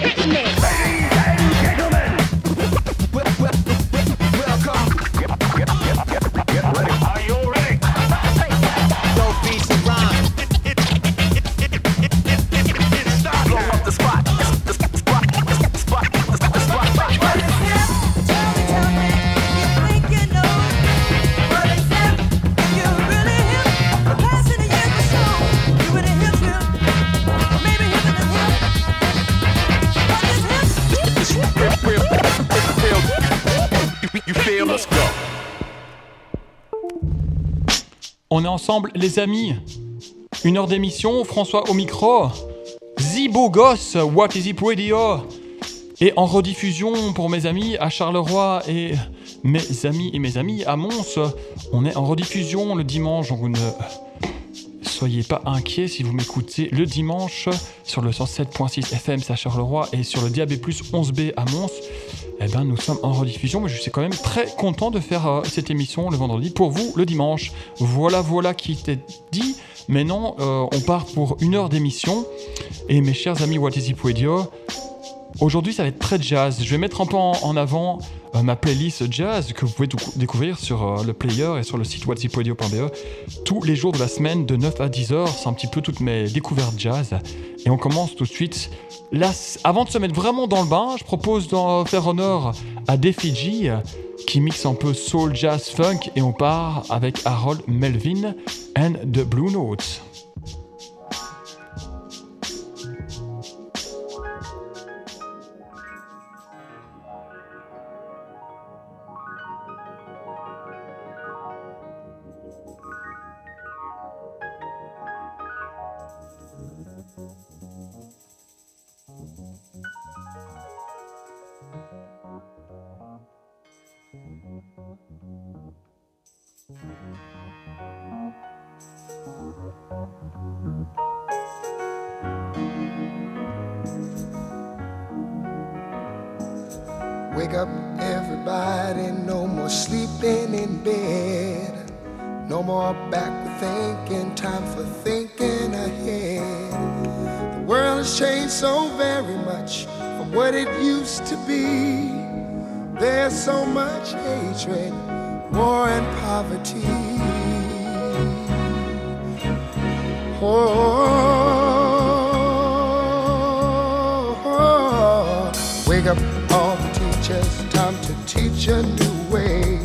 Hit me. On est ensemble, les amis. Une heure d'émission, François au micro. Zibo Goss, What is it radio? Et en rediffusion pour mes amis à Charleroi et mes amis et mes amis à Mons. On est en rediffusion le dimanche, donc ne soyez pas inquiets si vous m'écoutez le dimanche sur le 107.6 FM à Charleroi et sur le DAB+ 11B à Mons eh ben, nous sommes en rediffusion, mais je suis quand même très content de faire euh, cette émission le vendredi pour vous le dimanche. Voilà, voilà qui était dit. Maintenant, euh, on part pour une heure d'émission. Et mes chers amis What is Radio, aujourd'hui ça va être très jazz. Je vais mettre un peu en, avant euh, ma playlist jazz que vous pouvez découvrir sur le player et sur le site whatsipradio.be tous les jours de la semaine de 9 à 10 heures. C'est un petit peu toutes mes découvertes jazz. Et on commence tout de suite avant de se mettre vraiment dans le bain, je propose d'en faire honneur à Defiji qui mixe un peu soul, jazz, funk et on part avec Harold Melvin and the Blue Notes. Wake up, everybody, no more sleeping in bed. No more backward thinking, time for thinking ahead. The world has changed so very much from what it used to be. There's so much hatred, war, and poverty. Oh, wake up all the teachers, time to teach a new way.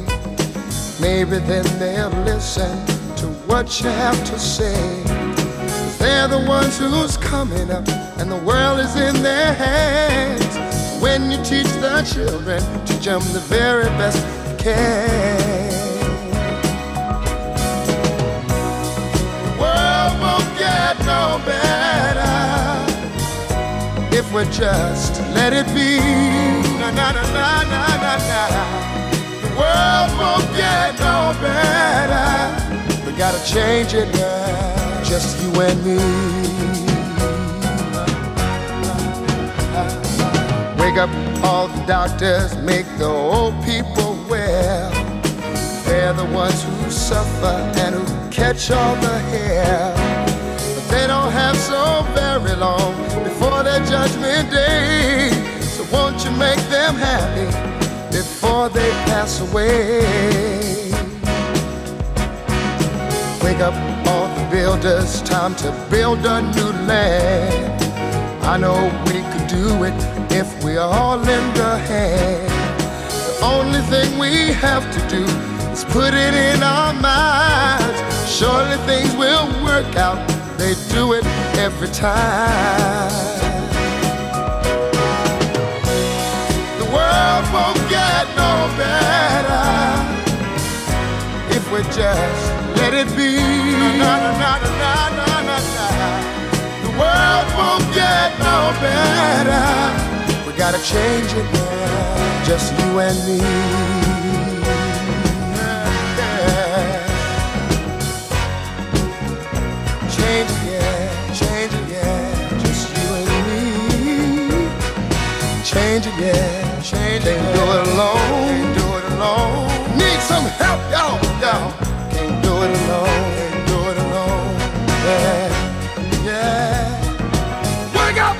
Maybe then they'll listen to what you have to say. They're the ones who's coming up, and the world is in their hands. When you teach the children, teach them the very best The world won't get no better if we just let it be. Na na na na na na na. The world won't get no better. We gotta change it now, just you and me. Wake up all the doctors, make the old people. They're the ones who suffer and who catch all the hair. But they don't have so very long before their judgment day. So won't you make them happy before they pass away? Wake up all the builders, time to build a new land. I know we could do it if we all lend a hand. The only thing we have to do put it in our minds. Surely things will work out. They do it every time. The world won't get no better if we just let it be. The world won't get no better. We gotta change it now, just you and me. change it, yeah. Change it, do it alone. Can't do it alone. Need some help, y'all, y'all. Can't do it alone. Can't do it alone. Yeah, yeah. Wake up,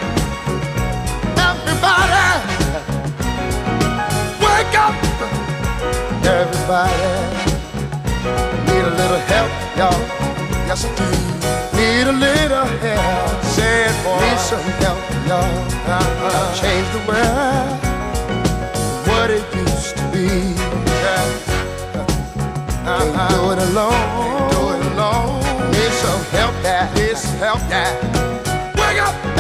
everybody. Wake up, everybody. Need a little help, y'all. Yes, I do. Need a little help. Say it, boy. Need some help, y'all. Uh-huh. Change the world. What it used to be. Yeah. Uh-huh. Can't do it alone. Can't do it alone. Need some help, yeah. Need some help, yeah. Wake up,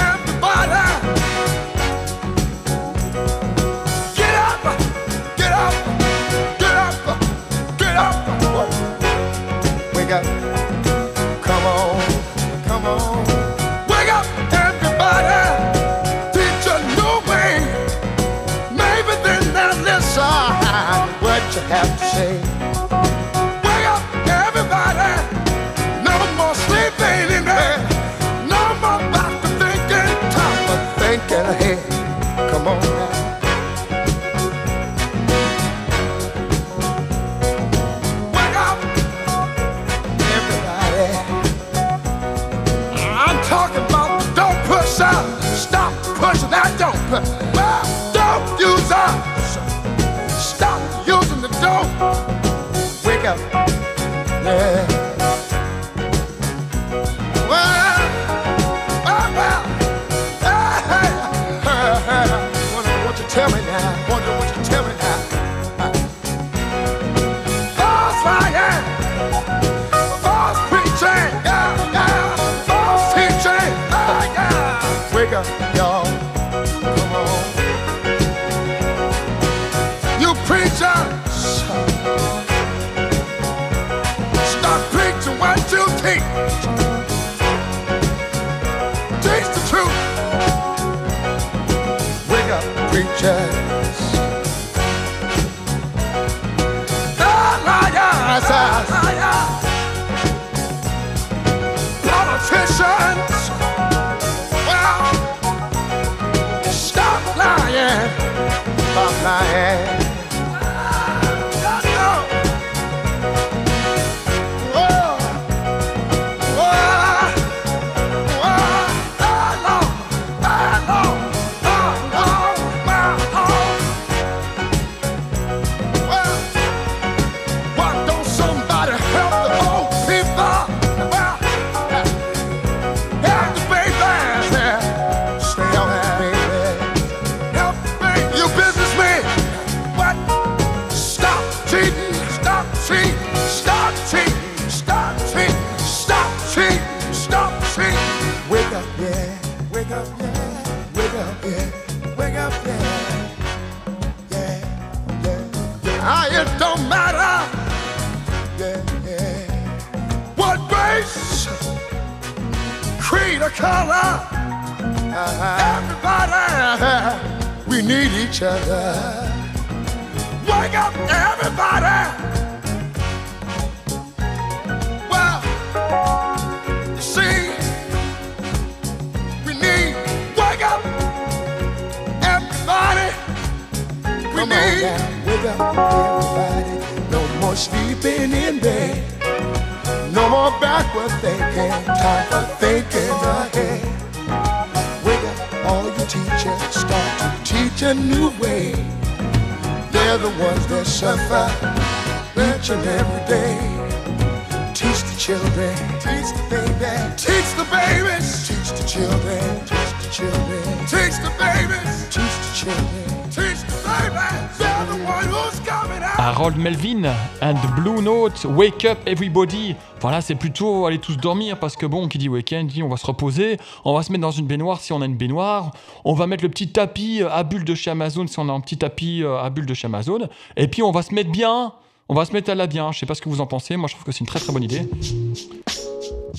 Harold Melvin and Blue Note, Wake Up Everybody. Voilà, c'est plutôt aller tous dormir parce que bon, qui dit week-end dit on va se reposer, on va se mettre dans une baignoire si on a une baignoire, on va mettre le petit tapis à bulles de chez Amazon si on a un petit tapis euh, à bulles de chez Amazon, et puis on va se mettre bien, on va se mettre à la bien. Je sais pas ce que vous en pensez, moi je trouve que c'est une très très bonne idée.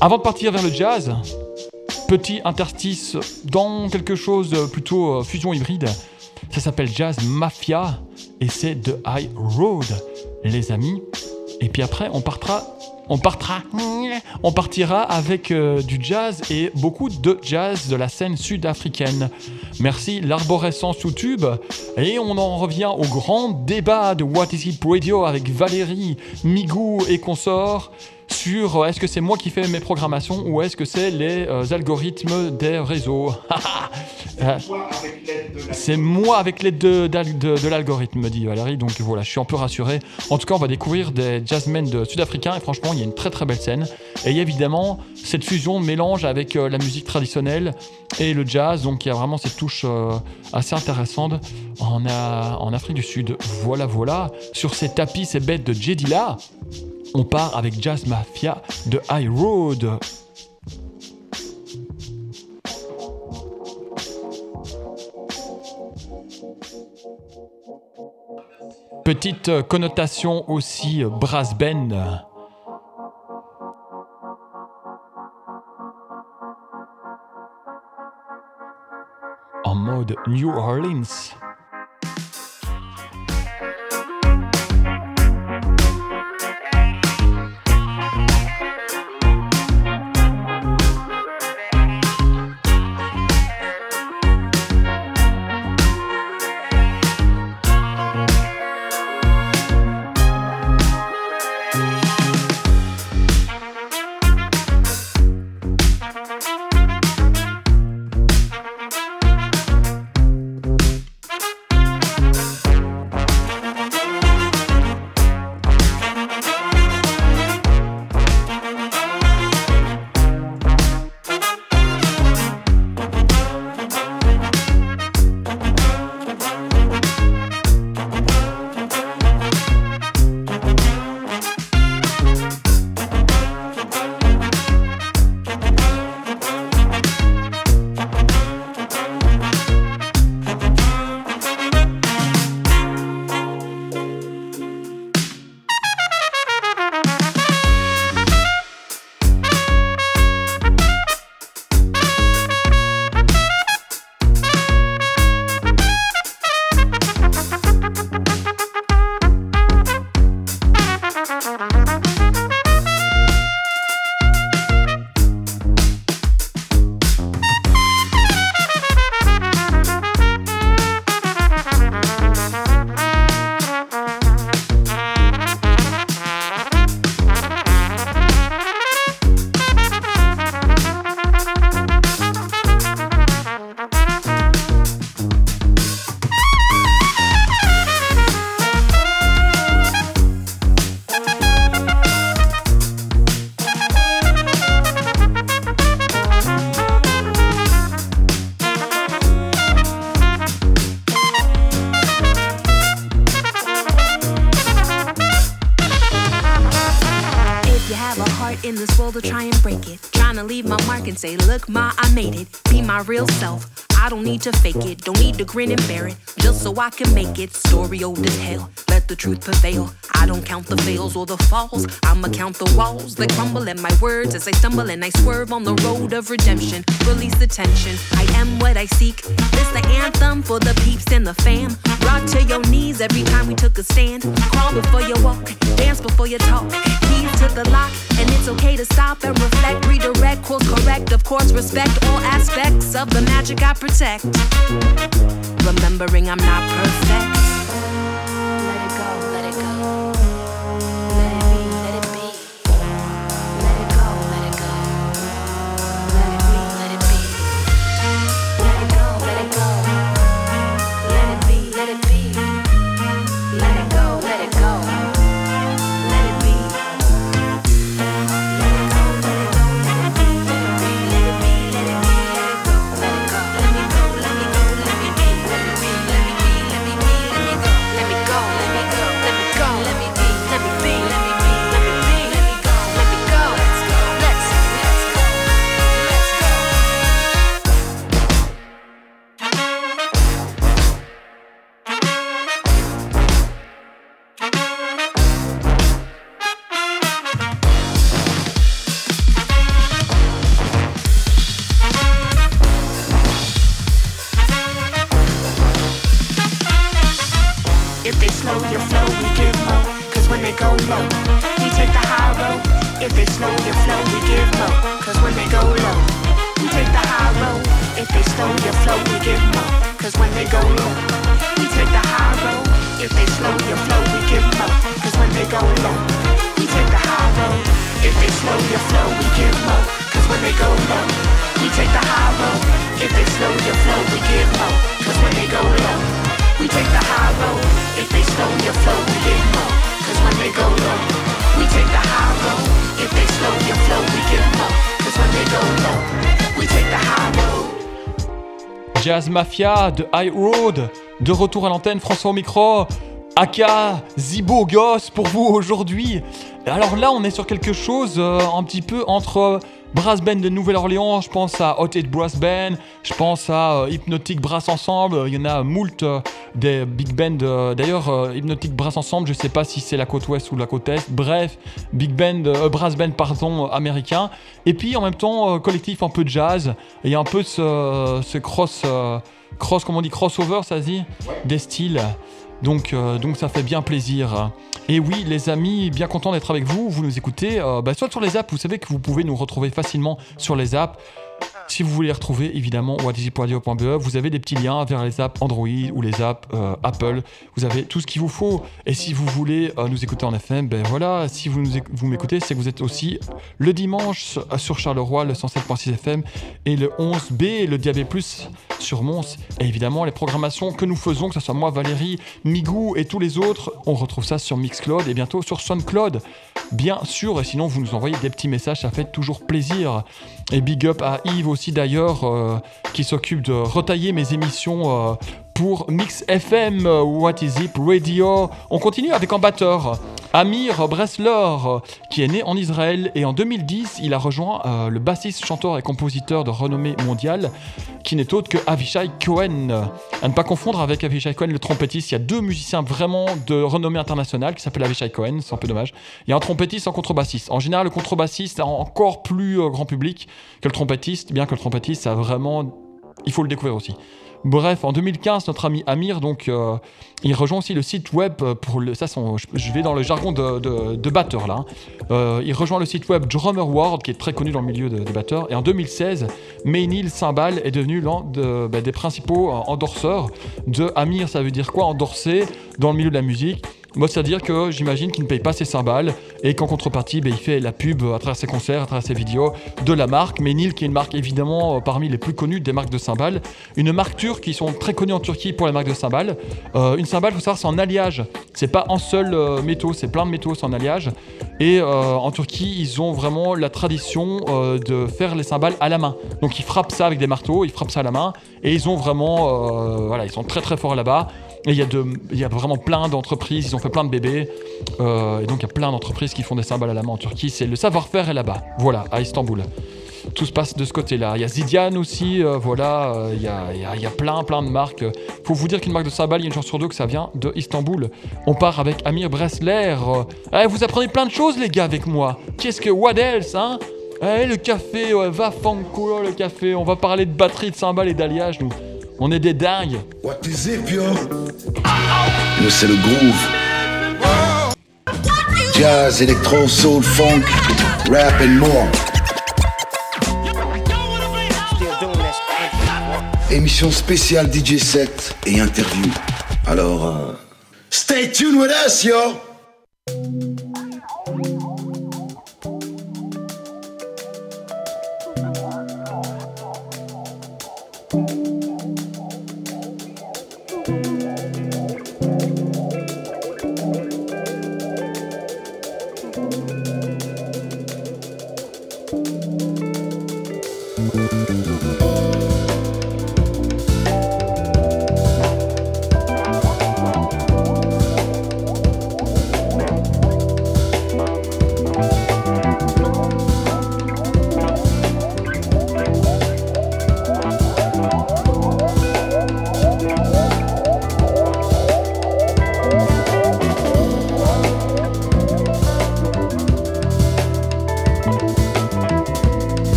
Avant de partir vers le jazz, petit interstice dans quelque chose de plutôt euh, fusion hybride. Ça s'appelle Jazz Mafia et c'est The High Road, les amis. Et puis après, on partira, on partira, on partira avec euh, du jazz et beaucoup de jazz de la scène sud-africaine. Merci l'arborescence sous tube et on en revient au grand débat de What Is It Radio avec Valérie, Migou et consorts sur est-ce que c'est moi qui fais mes programmations ou est-ce que c'est les algorithmes des réseaux? c'est moi avec l'aide de, l'algorithme, me dit Valérie. Donc voilà, je suis un peu rassuré. En tout cas, on va découvrir des jazzmen de sud-africains et franchement, il y a une très très belle scène. Et évidemment cette fusion mélange avec la musique traditionnelle et le jazz. Donc il y a vraiment cette touche assez intéressante en, en Afrique du Sud. Voilà, voilà. Sur ces tapis, ces bêtes de Jedila, on part avec Jazz Mafia de High Road. Petite connotation aussi brass band. New Orleans. I can make it. Story old as hell. Let the truth prevail. I don't count the fails or the falls. I'ma count the walls that crumble at my words as I stumble and I swerve on the road of redemption. Release the tension. I am what I seek. This the anthem for the peeps and the fam. Rock to your knees every time we took a stand. Crawl before you walk. Dance before you talk. Keys to the lock. And it's okay to stop and reflect. Redirect, course correct. Of course, respect all aspects of the magic I protect. Remembering I'm not perfect. Jazz Mafia de High Road, de retour à l'antenne, François au micro. Aka, Zibo Goss pour vous aujourd'hui. Alors là, on est sur quelque chose euh, un petit peu entre brass band de Nouvelle-Orléans, je pense à Hot Eight Brass Band, je pense à euh, Hypnotic Brass Ensemble, il y en a moult euh, des big bands. D'ailleurs, Hypnotic Brass Ensemble, je sais pas si c'est la côte ouest ou la côte est. Bref, big band, brass band pardon, américain. Et puis en même temps, collectif un peu de jazz. Il y a un peu ce, ce cross, cross, comment on dit, crossover, ça se dit, des styles. Donc, euh, donc ça fait bien plaisir. Et oui, les amis, bien content d'être avec vous. Vous nous écoutez, euh, bah, soit sur les apps, vous savez que vous pouvez nous retrouver facilement sur les apps. Si vous voulez les retrouver, évidemment, whatdigip.radio.be, vous avez des petits liens vers les apps Android ou les apps euh, Apple. Vous avez tout ce qu'il vous faut. Et si vous voulez euh, nous écouter en FM, ben voilà, si vous, vous m'écoutez, c'est que vous êtes aussi le dimanche sur Charleroi, le 107.6 FM, et le 11B, le Diabé sur Mons. Et évidemment, les programmations que nous faisons, que ce soit moi, Valérie, Migou et tous les autres, on retrouve ça sur Mixcloud et bientôt sur SoundCloud. Bien sûr, et sinon, vous nous envoyez des petits messages, ça fait toujours plaisir. Et big up à Yves aussi d'ailleurs, euh, qui s'occupe de retailler mes émissions euh, pour Mix FM, euh, What Is It Radio. On continue avec un batteur, Amir Bresler, qui est né en Israël et en 2010, il a rejoint le bassiste, chanteur et compositeur de renommée mondiale, qui n'est autre que Avishai Cohen. À ne pas confondre avec Avishai Cohen, le trompettiste. Il y a deux musiciens vraiment de renommée internationale qui s'appellent Avishai Cohen, c'est un peu dommage. Il y a un trompettiste et un contrebassiste. En général, le contrebassiste est encore plus grand public que le trompettiste, bien que le trompettiste, ça a vraiment. Il faut le découvrir aussi. Bref, en 2015, notre ami Amir, donc, euh, il rejoint aussi le site web pour le. Ça, je vais dans le jargon de, batteur là. Hein. Euh, il rejoint le site web Drummer World, qui est très connu dans le milieu des batteurs. Et en 2016, Maynil Cymbal est devenu l'un bah, des principaux euh, endorseurs de Amir. Ça veut dire quoi Endorser dans le milieu de la musique? Moi, c'est-à-dire que j'imagine qu'il ne paye pas ses cymbales et qu'en contrepartie, ben, il fait la pub à travers ses concerts, à travers ses vidéos de la marque. Mais Nil, qui est une marque évidemment euh, parmi les plus connues des marques de cymbales, une marque turque qui sont très connues en Turquie pour les marques de cymbales. Euh, une cymbale, il faut savoir, c'est en alliage. C'est pas un seul euh, métaux, c'est plein de métaux, c'est en alliage. Et en Turquie, ils ont vraiment la tradition de faire les cymbales à la main. Donc ils frappent ça avec des marteaux, ils frappent ça à la main. Et ils ont vraiment, voilà, ils sont très très forts là-bas. Et il y, a y a vraiment plein d'entreprises, ils ont fait plein de bébés. Euh, et donc il y a plein d'entreprises qui font des cymbales à la main en Turquie. C'est le savoir-faire est là-bas. Voilà, à Istanbul. Tout se passe de ce côté-là. Il y a Zidian aussi, euh, voilà, euh, il, y a, y a, plein, plein de marques. Faut vous dire qu'une marque de cymbales, il y a une chance sur deux que ça vient de Istanbul. On part avec Amir Bresler. Eh, vous apprenez plein de choses, les gars, avec moi. Qu'est-ce que, what else, hein? Eh, le café, va fanko, le café. On va parler de batterie, de cymbales et d'alliage, nous. On est des dingues. What is it, yo? Nous, c'est le groove. Jazz, électro, soul, funk, rap and more. Émission spéciale DJ set et interview. Alors, euh, stay tuned with us, yo!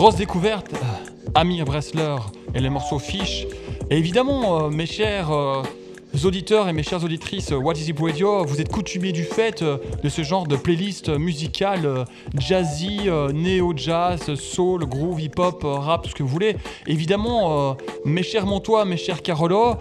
Grosse découverte, euh, Amir Bressler et les morceaux Fish. Et évidemment, euh, mes chers euh, auditeurs et mes chères auditrices, What is It Radio, vous êtes coutumiers du fait de ce genre de playlist musicale jazzy, néo-jazz, soul, groove, hip-hop, rap, tout ce que vous voulez. Évidemment, mes chers Montois, mes chers Carolo,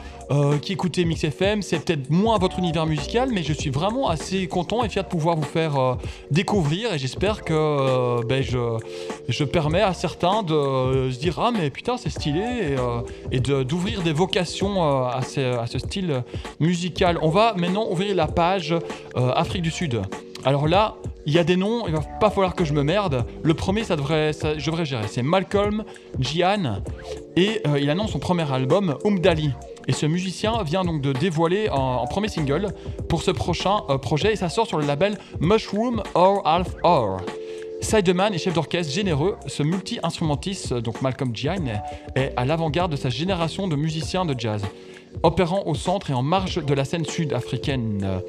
qui écoutez Mix FM, c'est peut-être moins votre univers musical, mais je suis vraiment assez content et fier de pouvoir vous faire découvrir et j'espère que ben, je, permets à certains de se dire Ah, mais putain, c'est stylé et, d'ouvrir des vocations à à, ce, style musical. On va maintenant ouvrir la page Afrique du Sud. Alors là, il y a des noms, il va pas falloir que je me merde. Le premier, ça devrait, je devrais gérer. C'est Malcolm Gian et il annonce son premier album, Umdali. Et ce musicien vient donc de dévoiler en, premier single pour ce prochain projet et ça sort sur le label Mushroom or Half Hour. Sideman est chef d'orchestre généreux, ce multi-instrumentiste, donc Malcolm Gian, est à l'avant-garde de sa génération de musiciens de jazz, opérant au centre et en marge de la scène sud-africaine.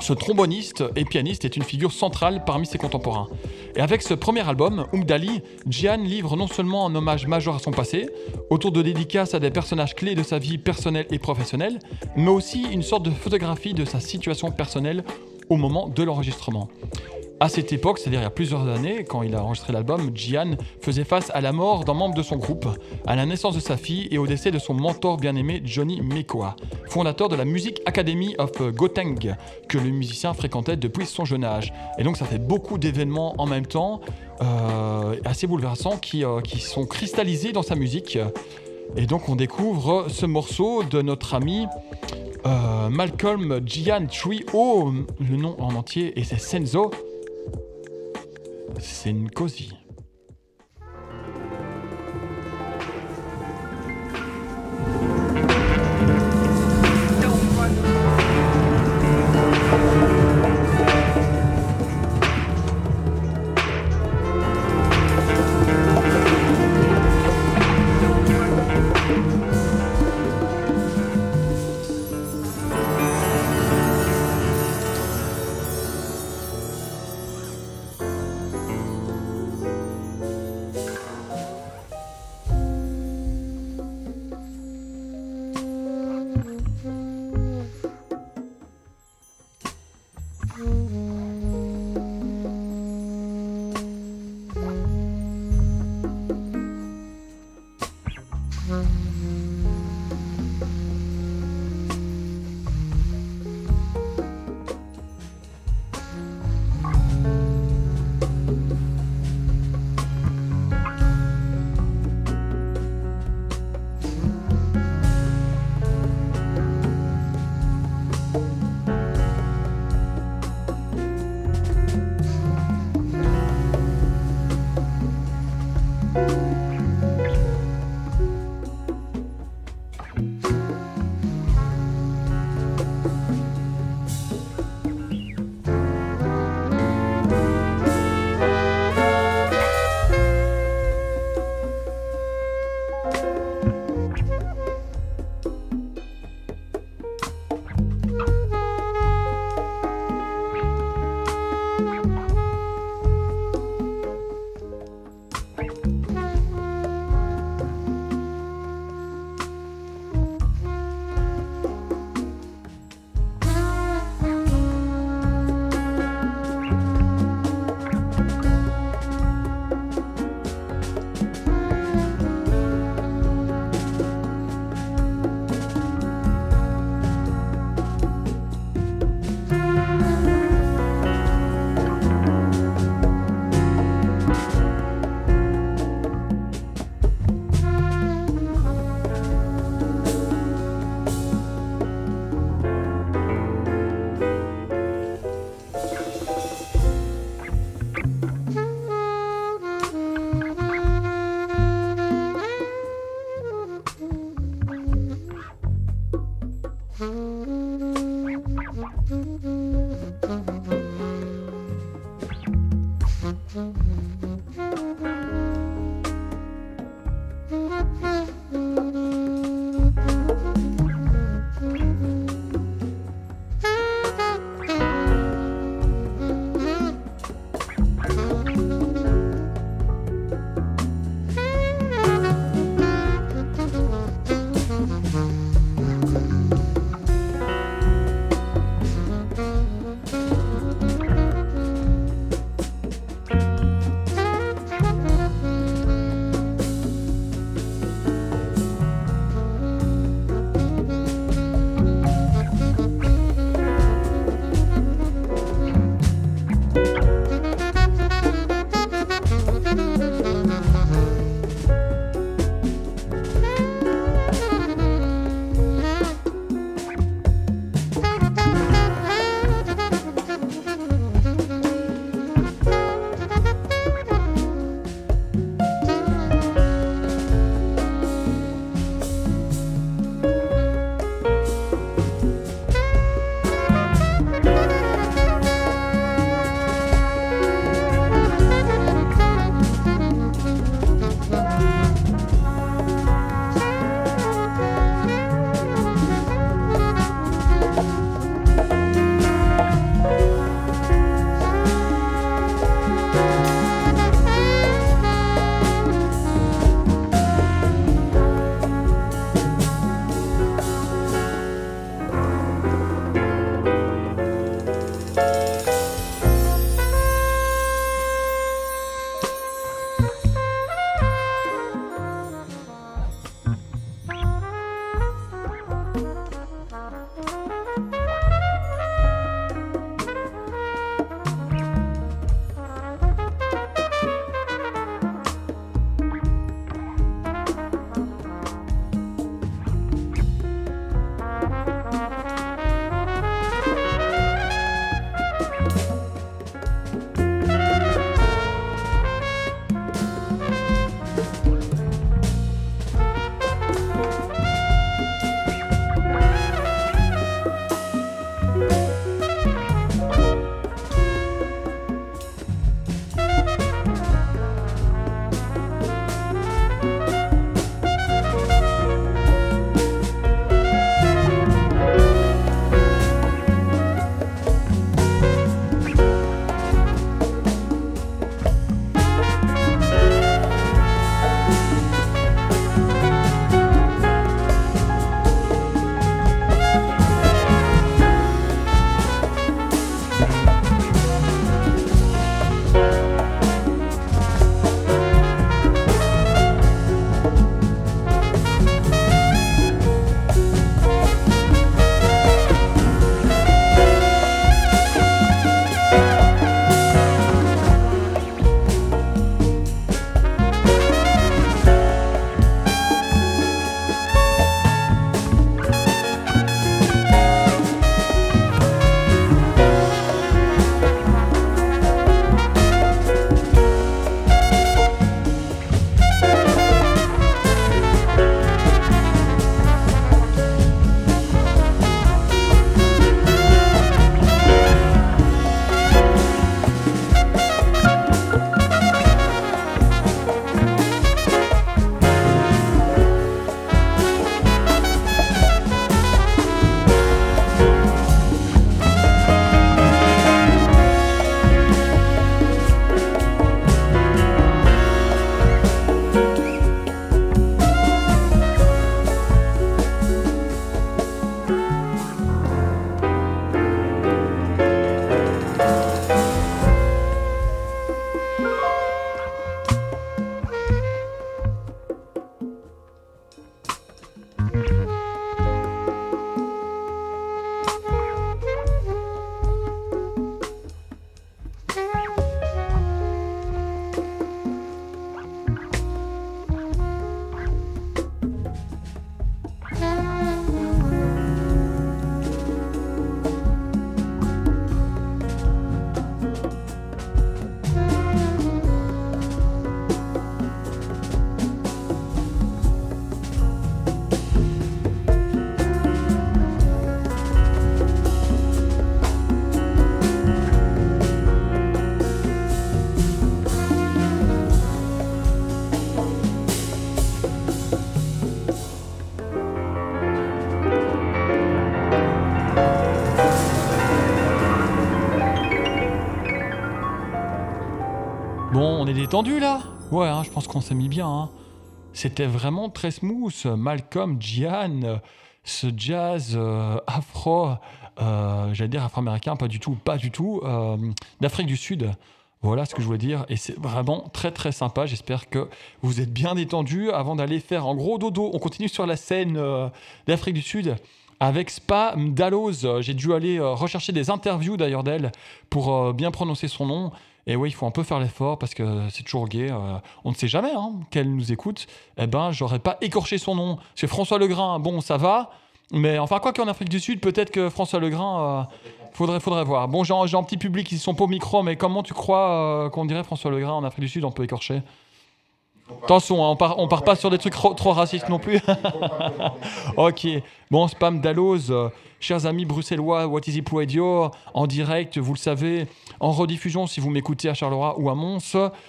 Ce tromboniste et pianiste est une figure centrale parmi ses contemporains. Et avec ce premier album, Umdali, Gian livre non seulement un hommage majeur à son passé, autour de dédicaces à des personnages clés de sa vie personnelle et professionnelle, mais aussi une sorte de photographie de sa situation personnelle au moment de l'enregistrement. À cette époque, c'est-à-dire il y a plusieurs années, quand il a enregistré l'album, Gian faisait face à la mort d'un membre de son groupe, à la naissance de sa fille et au décès de son mentor bien-aimé Johnny Mekoa, fondateur de la Music Academy of Gauteng, que le musicien fréquentait depuis son jeune âge. Et donc ça fait beaucoup d'événements en même temps, euh, assez bouleversants, qui, euh, qui sont cristallisés dans sa musique. Et donc on découvre ce morceau de notre ami euh, Malcolm Gian Trio, le nom en entier, et c'est Senzo c'est une cosy. Là Ouais, hein, je pense qu'on s'est mis bien. Hein. C'était vraiment très smooth. Malcolm, Gian, ce jazz euh, afro, euh, j'allais dire afro-américain, pas du tout, pas du tout, euh, d'Afrique du Sud. Voilà ce que je voulais dire. Et c'est vraiment très très sympa. J'espère que vous êtes bien détendus avant d'aller faire en gros dodo. On continue sur la scène d'Afrique du Sud avec Spa Mdaloz. J'ai dû aller rechercher des interviews d'ailleurs d'elle pour bien prononcer son nom. Et oui, il faut un peu faire l'effort parce que c'est toujours gay. Euh, on ne sait jamais hein, qu'elle nous écoute. Eh ben, j'aurais pas écorché son nom. C'est François Legrain, bon, ça va. Mais enfin, quoi qu'en Afrique du Sud, peut-être que François Legrain, euh, faudrait, faudrait voir. Bon, j'ai un petit public qui sont pas au micro, mais comment tu crois euh, qu'on dirait François Legrain en Afrique du Sud On peut écorcher? Attention, hein, on part, on part pas sur des trucs trop, racistes non plus. ok. Bon, spam Dalloz, euh, chers amis bruxellois, What is it Radio, en direct, vous le savez, en rediffusion si vous m'écoutez à Charleroi ou à Mons.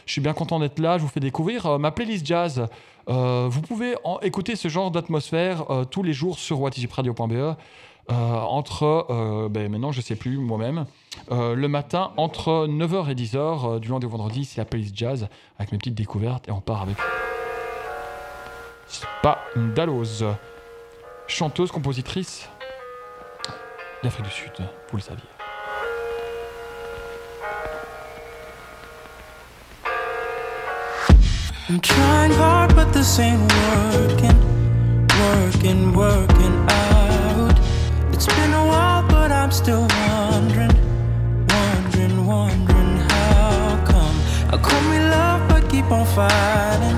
Je suis bien content d'être là, je vous fais découvrir euh, ma playlist jazz. Euh, vous pouvez écouter ce genre d'atmosphère tous les jours sur whatisipradio.be. Euh, entre, euh, ben maintenant je sais plus moi-même, euh, le matin entre 9h et 10h du lundi au vendredi, c'est la playlist jazz avec mes petites découvertes et on part avec Spa Dalloz, chanteuse, compositrice d'Afrique du Sud, vous le saviez. I'm trying hard, but working, working, working out. It's been a while, but I'm still wondering, wondering, wondering how come. How come we love but keep on fighting,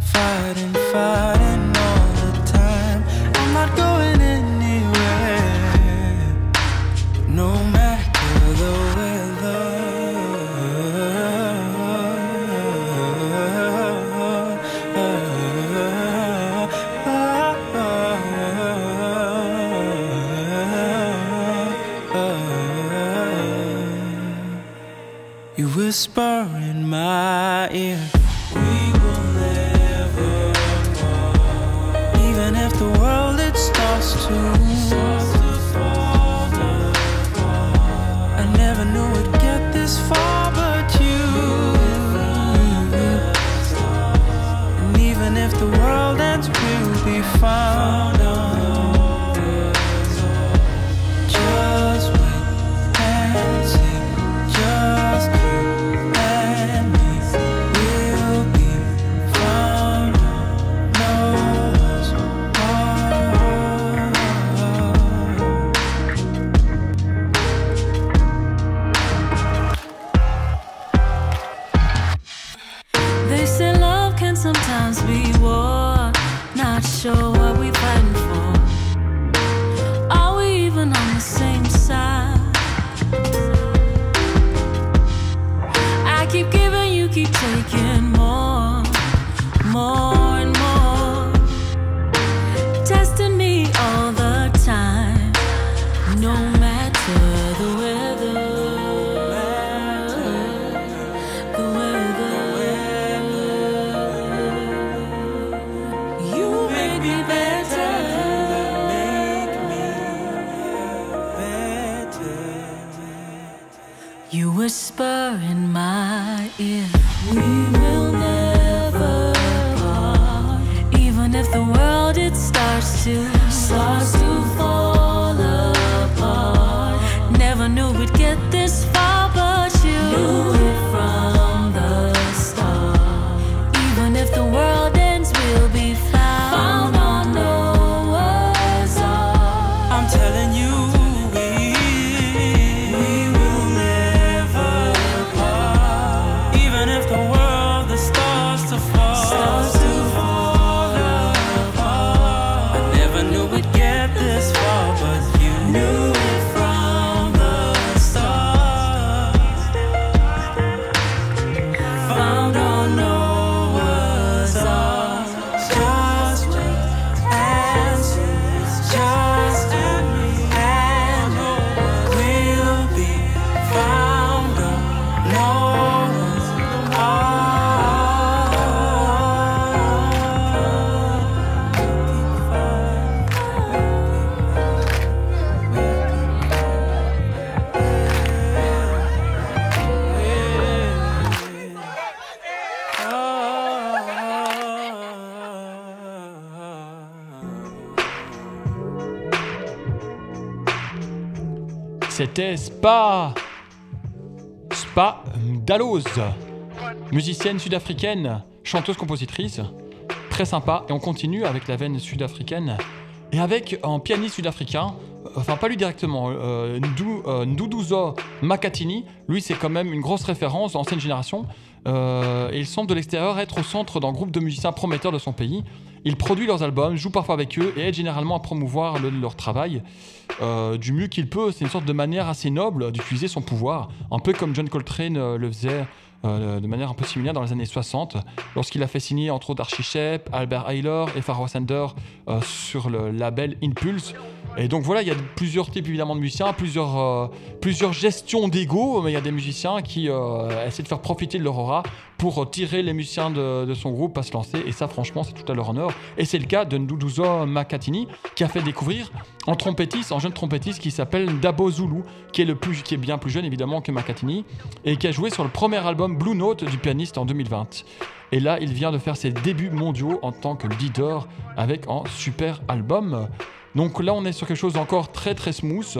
fighting, fighting all the time? I'm not going whisper in my ear. We will never part. Even if the world it starts to fall apart. I never knew it'd get this far, but you. And even if the world ends, we'll be found. Spa. Spa Dalloz, musicienne sud-africaine, chanteuse-compositrice. Très sympa. Et on continue avec la veine sud-africaine. Et avec un pianiste sud-africain, enfin pas lui directement, euh, euh, Nduduzo Makatini. Lui, c'est quand même une grosse référence, ancienne génération. Euh, il semble de l'extérieur être au centre d'un groupe de musiciens prometteurs de son pays. Il produit leurs albums, joue parfois avec eux et aide généralement à promouvoir le- leur travail euh, du mieux qu'il peut. C'est une sorte de manière assez noble d'utiliser son pouvoir, un peu comme John Coltrane euh, le faisait de manière un peu similaire dans les années 60, lorsqu'il a fait signer entre autres Archie Shepp, Albert Ayler et Pharoah Sander sur le label Impulse. Et donc voilà, il y a plusieurs types évidemment de musiciens, plusieurs, euh, plusieurs gestions d'ego, mais il y a des musiciens qui euh, essaient de faire profiter de leur aura pour tirer les musiciens de, son groupe à se lancer. Et ça, franchement, c'est tout à leur honneur. Et c'est le cas de Nduduzo Makatini, qui a fait découvrir un trompettiste, un jeune trompettiste qui s'appelle Dabo Zulu, qui est, qui est bien plus jeune évidemment que Makatini, et qui a joué sur le premier album Blue Note du pianiste en 2020. Et là, il vient de faire ses débuts mondiaux en tant que leader avec un super album. Donc là, on est sur quelque chose d'encore très très smooth.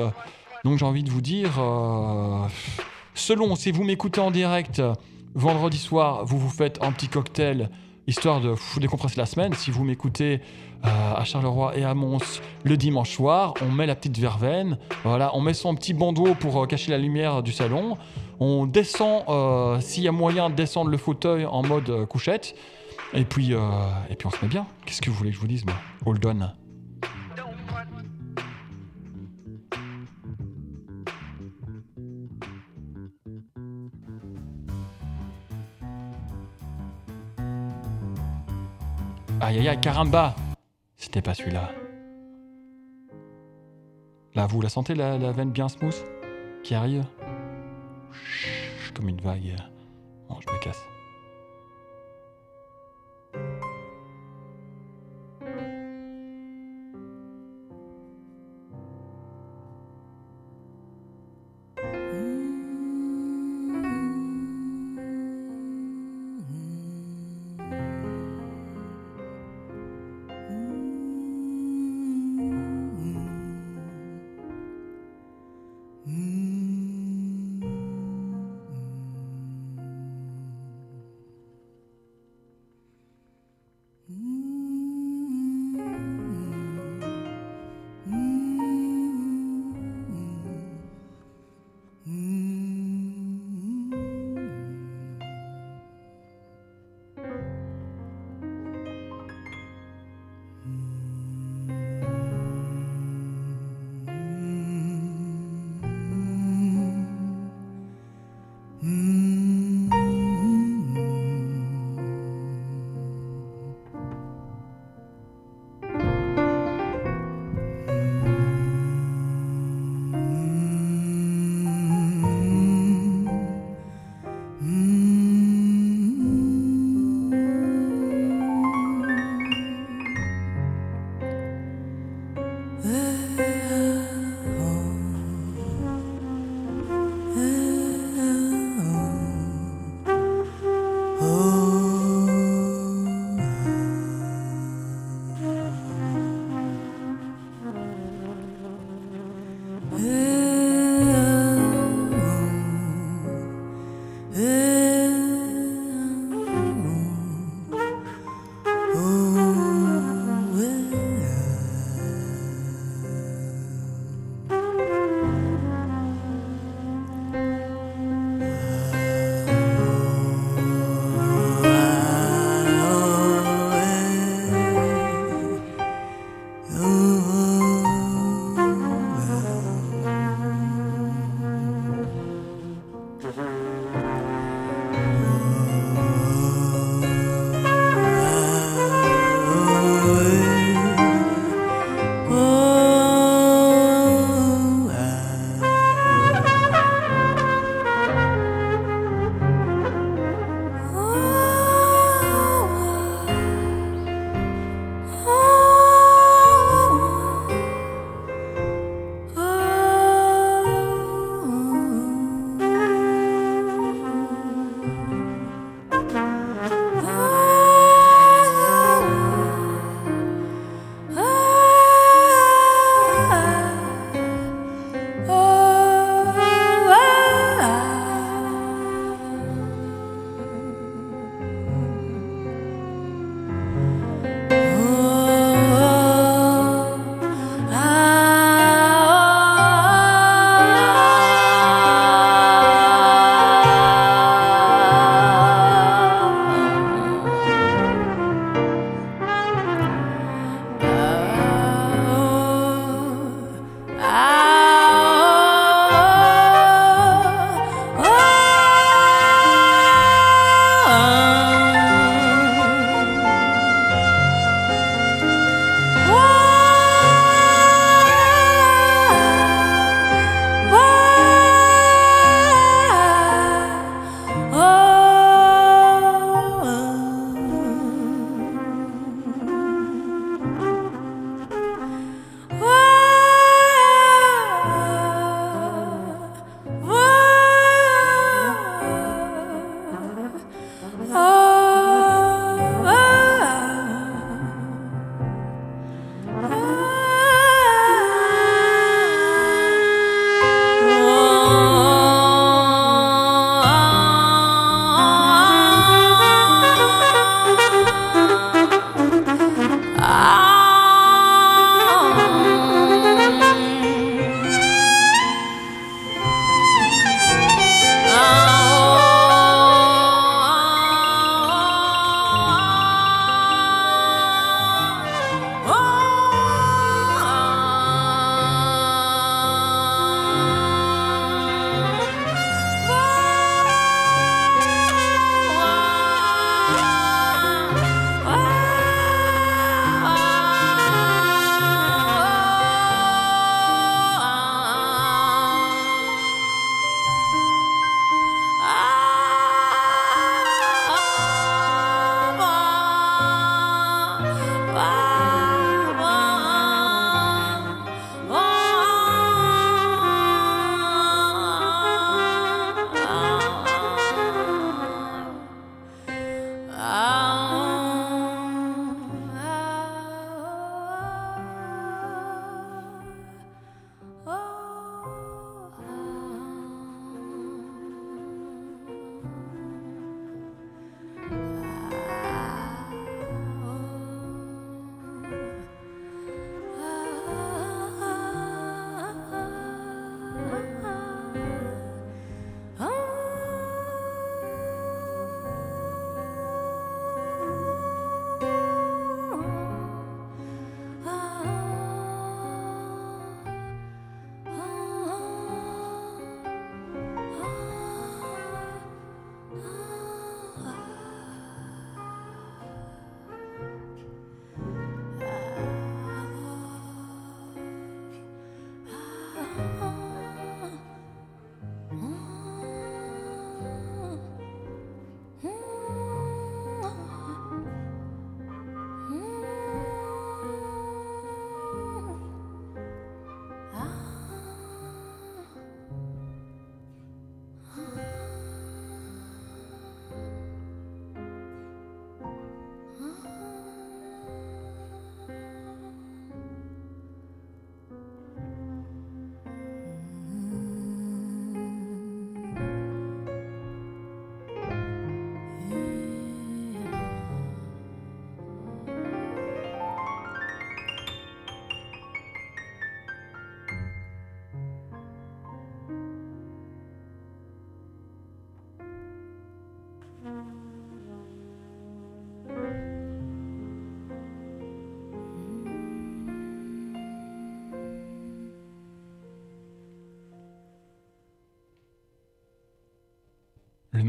Donc j'ai envie de vous dire, euh, selon si vous m'écoutez en direct vendredi soir, vous vous faites un petit cocktail histoire de vous décompresser la semaine. Si vous m'écoutez euh, à Charleroi et à Mons le dimanche soir, on met la petite verveine, voilà, on met son petit bandeau pour euh, cacher la lumière du salon. On descend, euh, s'il y a moyen de descendre le fauteuil en mode euh, couchette. Et puis, euh, et puis on se met bien. Qu'est-ce que vous voulez que je vous dise, moi? Hold on. Aïe aïe aïe, caramba C'était pas celui-là. Là, vous la sentez, la, veine bien smooth qui arrive? Comme une vague. Bon, je me casse.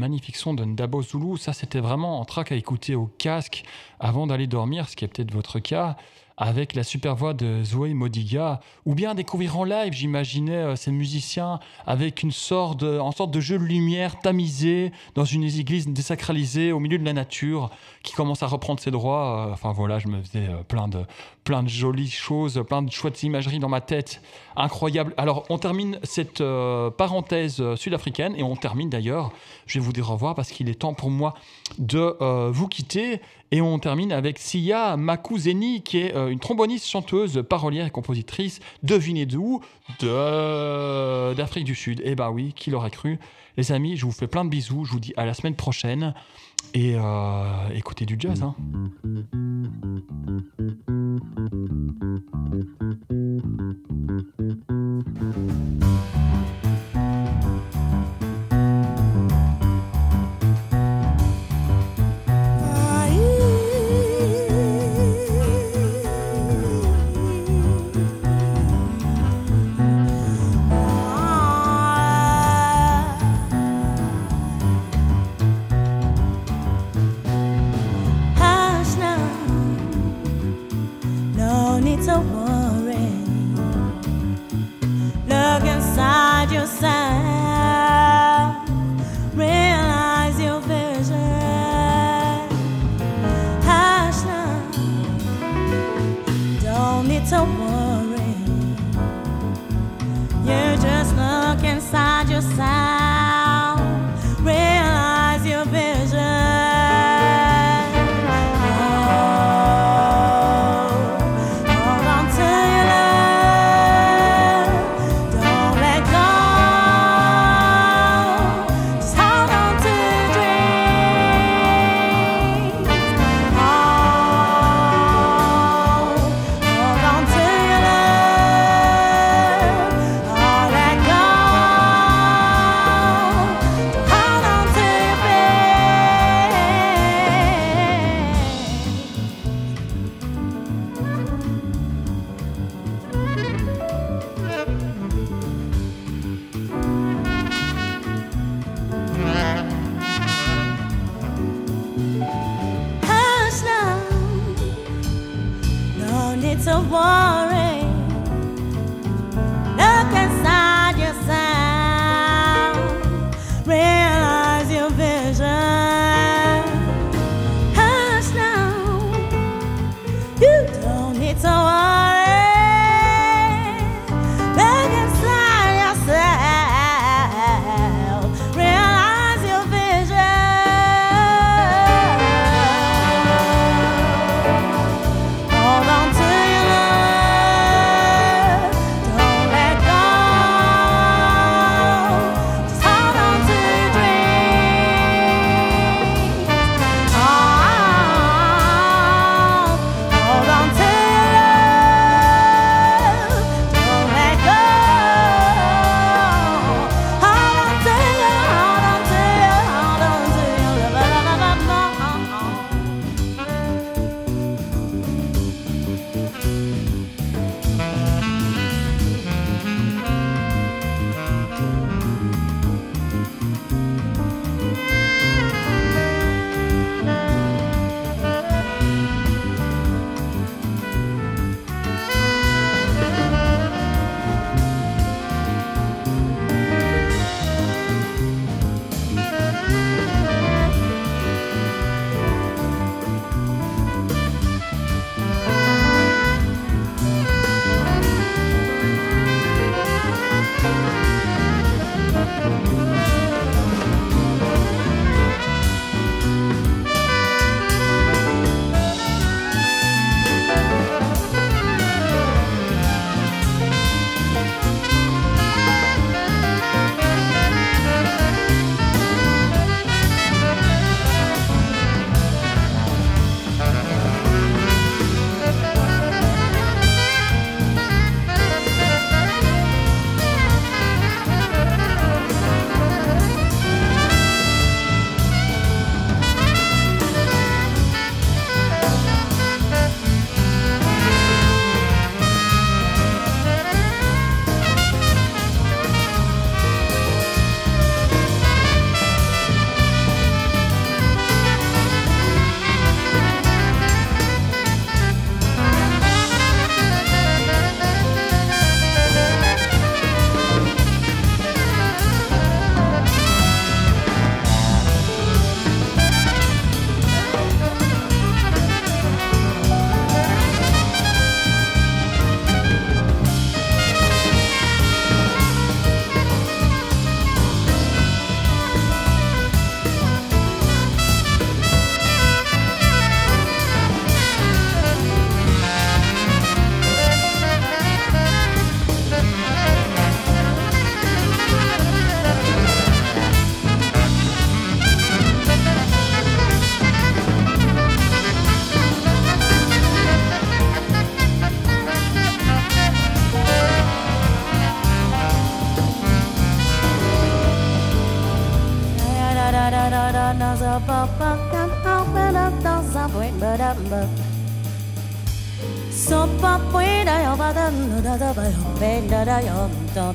Magnifique son de Ndabo Zulu. Ça, c'était vraiment en track à écouter au casque avant d'aller dormir, ce qui est peut-être votre cas avec la super voix de Zoé Modiga, ou bien découvrir en live, j'imaginais euh, ces musiciens avec une sorte en sorte de jeu de lumière tamisé dans une église désacralisée au milieu de la nature qui commence à reprendre ses droits. Euh, enfin voilà, je me faisais euh, plein de, plein de jolies choses, plein de chouettes imageries dans ma tête. Incroyable. Alors on termine cette parenthèse sud-africaine et on termine d'ailleurs, je vais vous dire au revoir parce qu'il est temps pour moi de vous quitter et on termine avec Sia Makuzeni, qui est euh, une tromboniste, chanteuse, parolière et compositrice. Devinez d'où D'Afrique du Sud. Eh ben oui, qui l'aurait cru Les amis, je vous fais plein de bisous. Je vous dis à la semaine prochaine. Et euh, écoutez du jazz. Hein.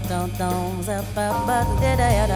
Don't zap, ba, ba, da, da,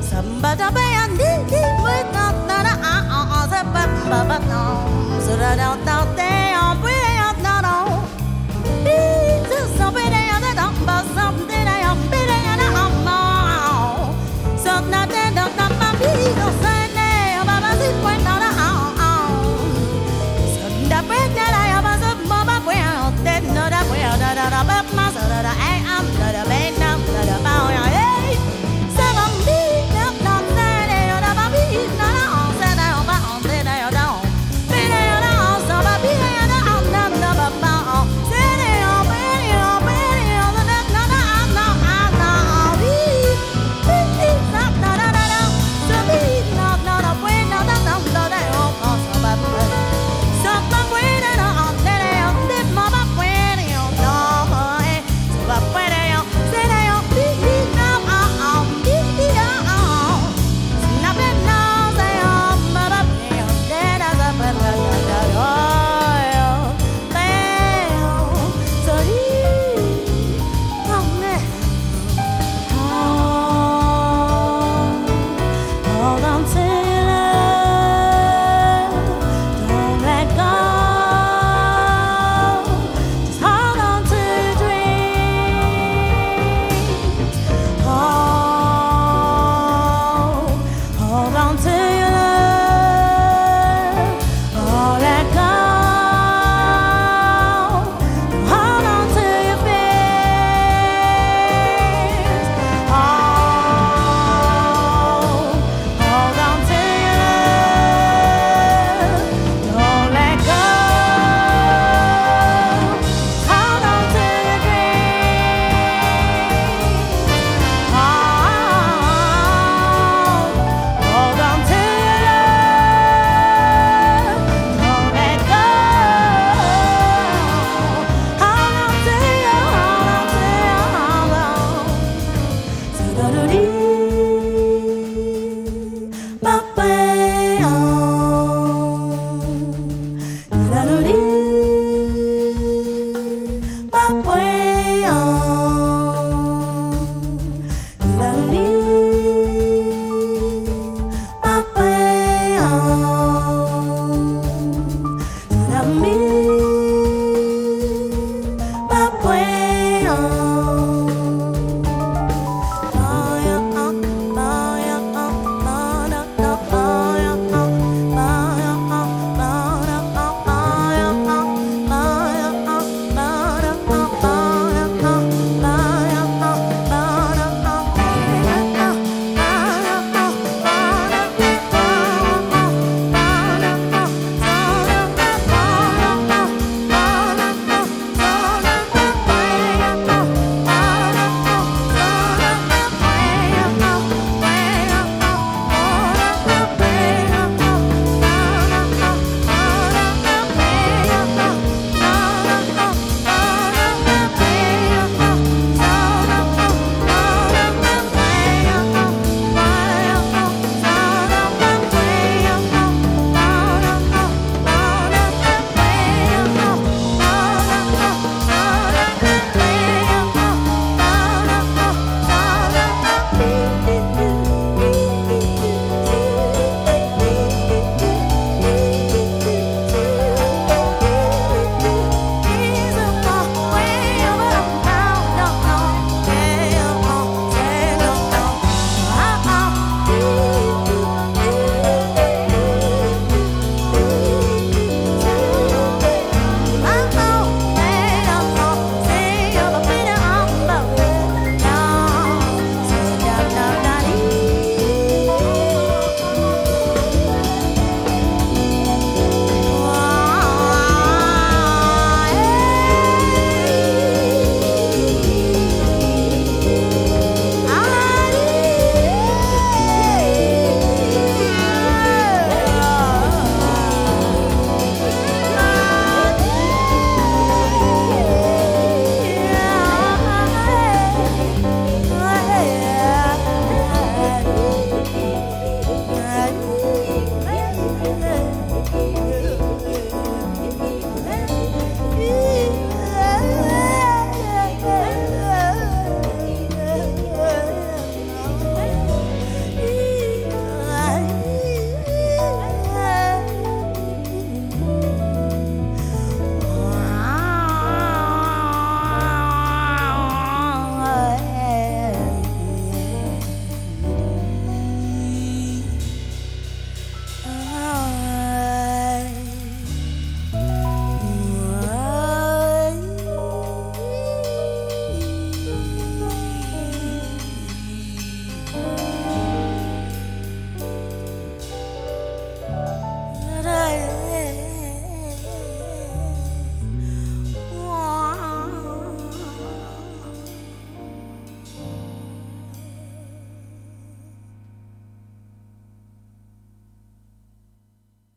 Samba da ba ya di di, wait not Da da ah ah ah, se ba ba ba no, so da da.